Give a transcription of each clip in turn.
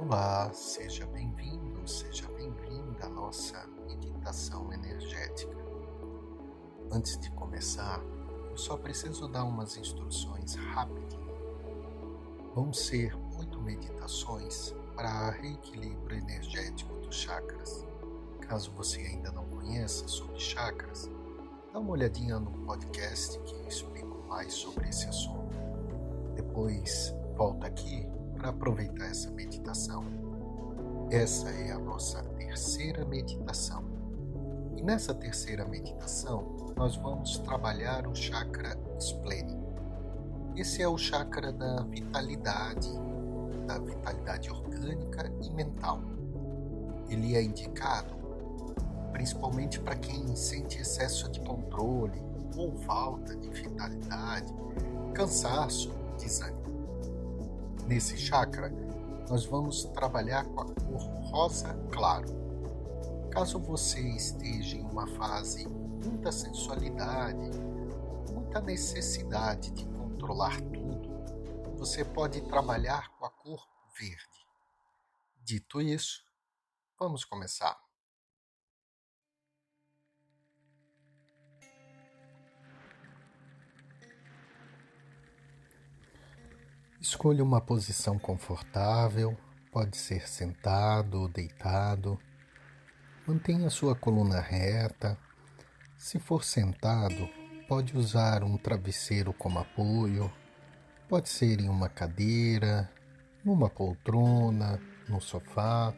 Olá, seja bem-vindo, seja bem-vinda à nossa meditação energética. Antes de começar, eu só preciso dar umas instruções rapidinho. Vão ser oito meditações para reequilíbrio energético dos chakras. Caso você ainda não conheça sobre chakras, dá uma olhadinha no podcast que explico mais sobre esse assunto. Depois volta aqui para aproveitar essa meditação. Essa é a nossa terceira meditação. E nessa terceira meditação, nós vamos trabalhar o chakra esplênico. Esse é o chakra da vitalidade, da vitalidade orgânica e mental. Ele é indicado principalmente para quem sente excesso de controle ou falta de vitalidade, cansaço, desânimo. Nesse chakra, nós vamos trabalhar com a cor rosa claro. Caso você esteja em uma fase muita sensualidade, muita necessidade de controlar tudo, você pode trabalhar com a cor verde. Dito isso, vamos começar. Escolha uma posição confortável, pode ser sentado ou deitado. Mantenha sua coluna reta. Se for sentado, pode usar um travesseiro como apoio. Pode ser em uma cadeira, numa poltrona, no sofá,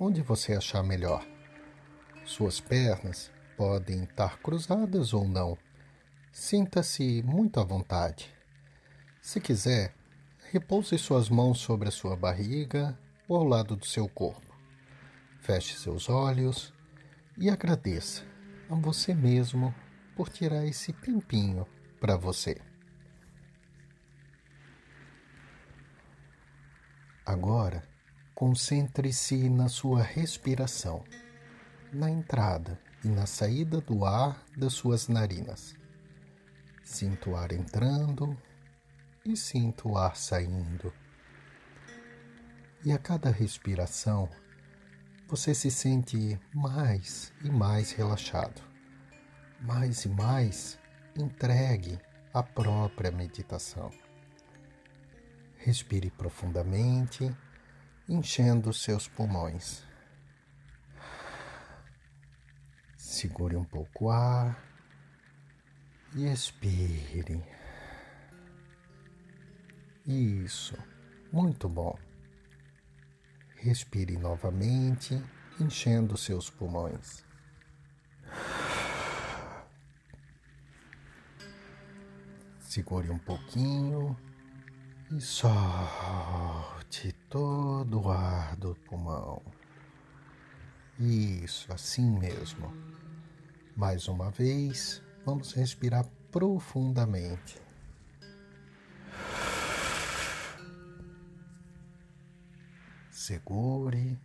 onde você achar melhor. Suas pernas podem estar cruzadas ou não. Sinta-se muito à vontade. Se quiser, Repouse suas mãos sobre a sua barriga ou ao lado do seu corpo. Feche seus olhos e agradeça a você mesmo por tirar esse tempinho para você. Agora, concentre-se na sua respiração, na entrada e na saída do ar das suas narinas. Sinta o ar entrando e sinto o ar saindo. E a cada respiração, você se sente mais e mais relaxado, mais e mais entregue à própria meditação. Respire profundamente, enchendo seus pulmões. Segure um pouco o ar e expire. Isso, muito bom. Respire novamente, enchendo seus pulmões. Segure um pouquinho e solte todo o ar do pulmão. Isso, assim mesmo. Mais uma vez, vamos respirar profundamente. Segure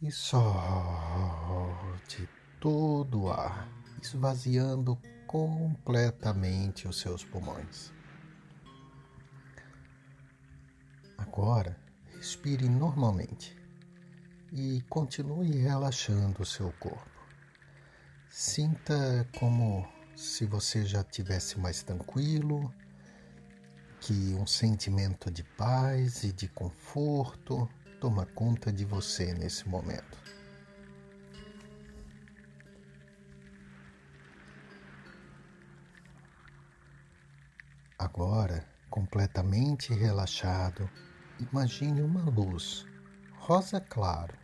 e solte todo o ar, esvaziando completamente os seus pulmões. Agora, respire normalmente e continue relaxando o seu corpo. Sinta como se você já tivesse mais tranquilo, que um sentimento de paz e de conforto toma conta de você nesse momento. Agora, completamente relaxado, imagine uma luz rosa claro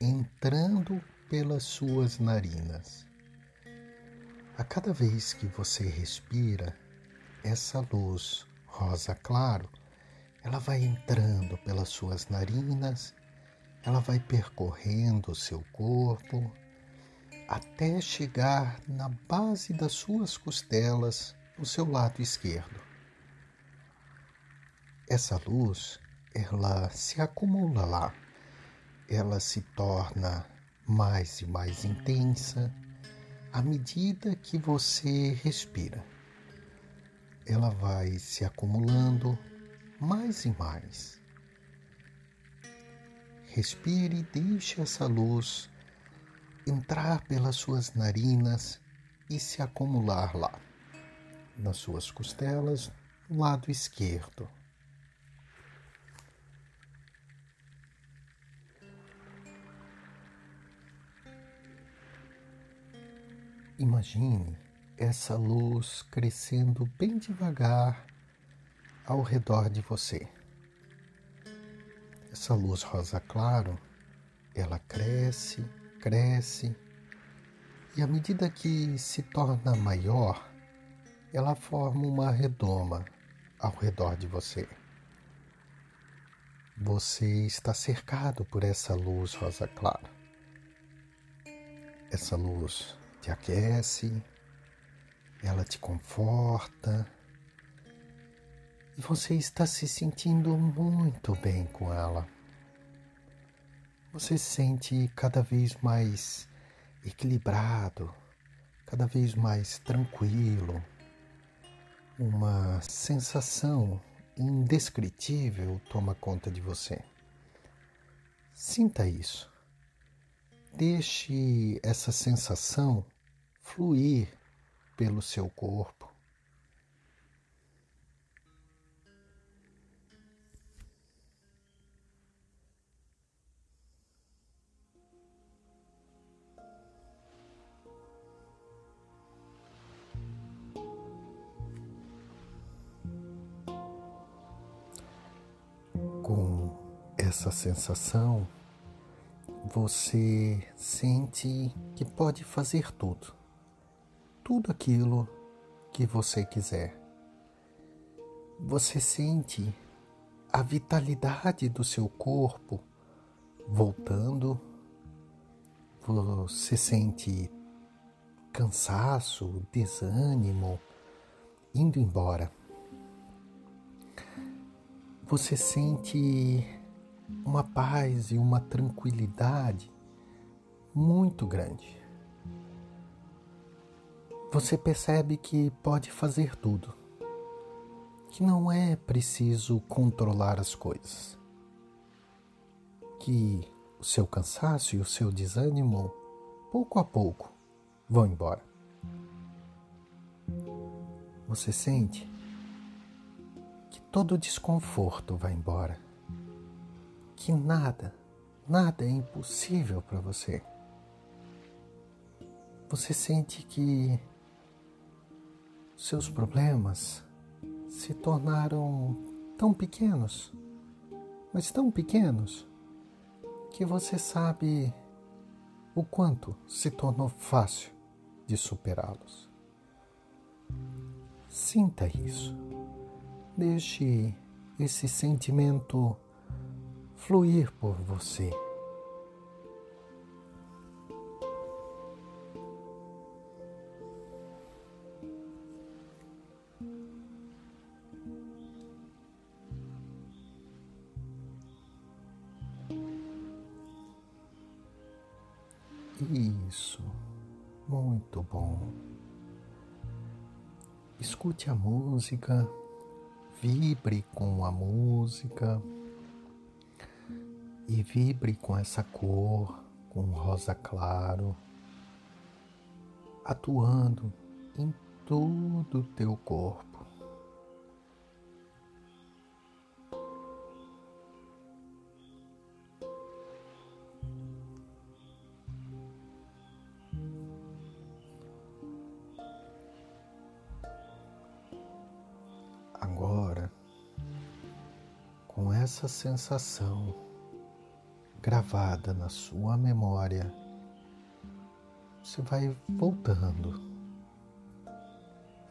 entrando pelas suas narinas. A cada vez que você respira, essa luz rosa claro ela vai entrando pelas suas narinas, ela vai percorrendo o seu corpo até chegar na base das suas costelas, no seu lado esquerdo. Essa luz, ela se acumula lá, ela se torna mais e mais intensa à medida que você respira. Ela vai se acumulando mais e mais. Respire e deixe essa luz entrar pelas suas narinas e se acumular lá, nas suas costelas, lado esquerdo. Imagine essa luz crescendo bem devagar ao redor de você. Essa luz rosa claro, ela cresce, cresce, e à medida que se torna maior, ela forma uma redoma ao redor de você. Você está cercado por essa luz rosa clara. Essa luz te aquece, ela te conforta você está se sentindo muito bem com ela. Você se sente cada vez mais equilibrado, cada vez mais tranquilo, uma sensação indescritível toma conta de você. Sinta isso. Deixe essa sensação fluir pelo seu corpo. Essa sensação, você sente que pode fazer tudo, tudo aquilo que você quiser. Você sente a vitalidade do seu corpo voltando, você sente cansaço, desânimo indo embora. Você sente uma paz e uma tranquilidade muito grande. Você percebe que pode fazer tudo, que não é preciso controlar as coisas, que o seu cansaço e o seu desânimo, pouco a pouco, vão embora. Você sente que todo desconforto vai embora que nada, nada é impossível para você. Você sente que seus problemas se tornaram tão pequenos, mas tão pequenos, que você sabe o quanto se tornou fácil de superá-los. Sinta isso. Deixe esse sentimento fluir por você. Isso, muito bom. Escute a música, vibre com a música e vibre com essa cor, com rosa claro, atuando em todo o teu corpo. Agora, com essa sensação, gravada na sua memória, você vai voltando,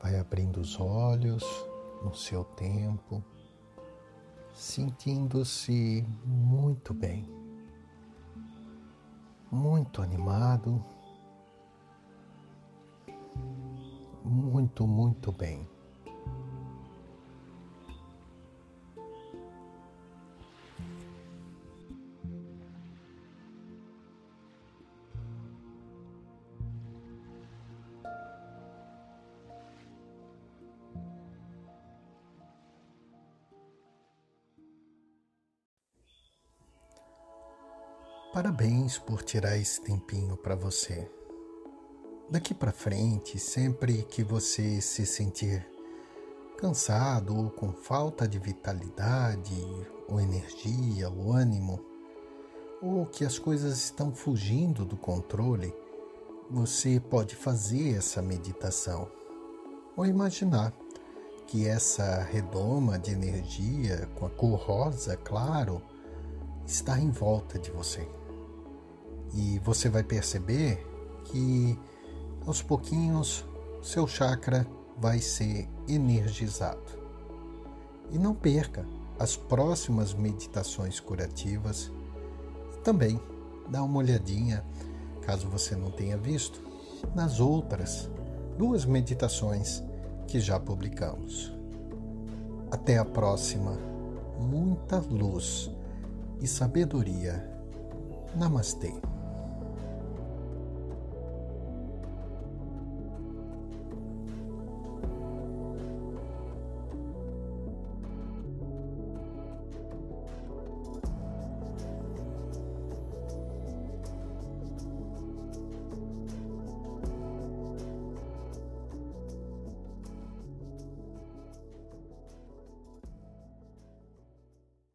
vai abrindo os olhos no seu tempo, sentindo-se muito bem, muito animado, muito, muito bem. Parabéns por tirar esse tempinho para você. Daqui para frente, sempre que você se sentir cansado ou com falta de vitalidade, ou energia, ou ânimo, ou que as coisas estão fugindo do controle, você pode fazer essa meditação ou imaginar que essa redoma de energia com a cor rosa, claro, está em volta de você. E você vai perceber que aos pouquinhos seu chakra vai ser energizado. E não perca as próximas meditações curativas. Também dá uma olhadinha, caso você não tenha visto, nas outras duas meditações que já publicamos. Até a próxima. Muita luz e sabedoria. Namastê.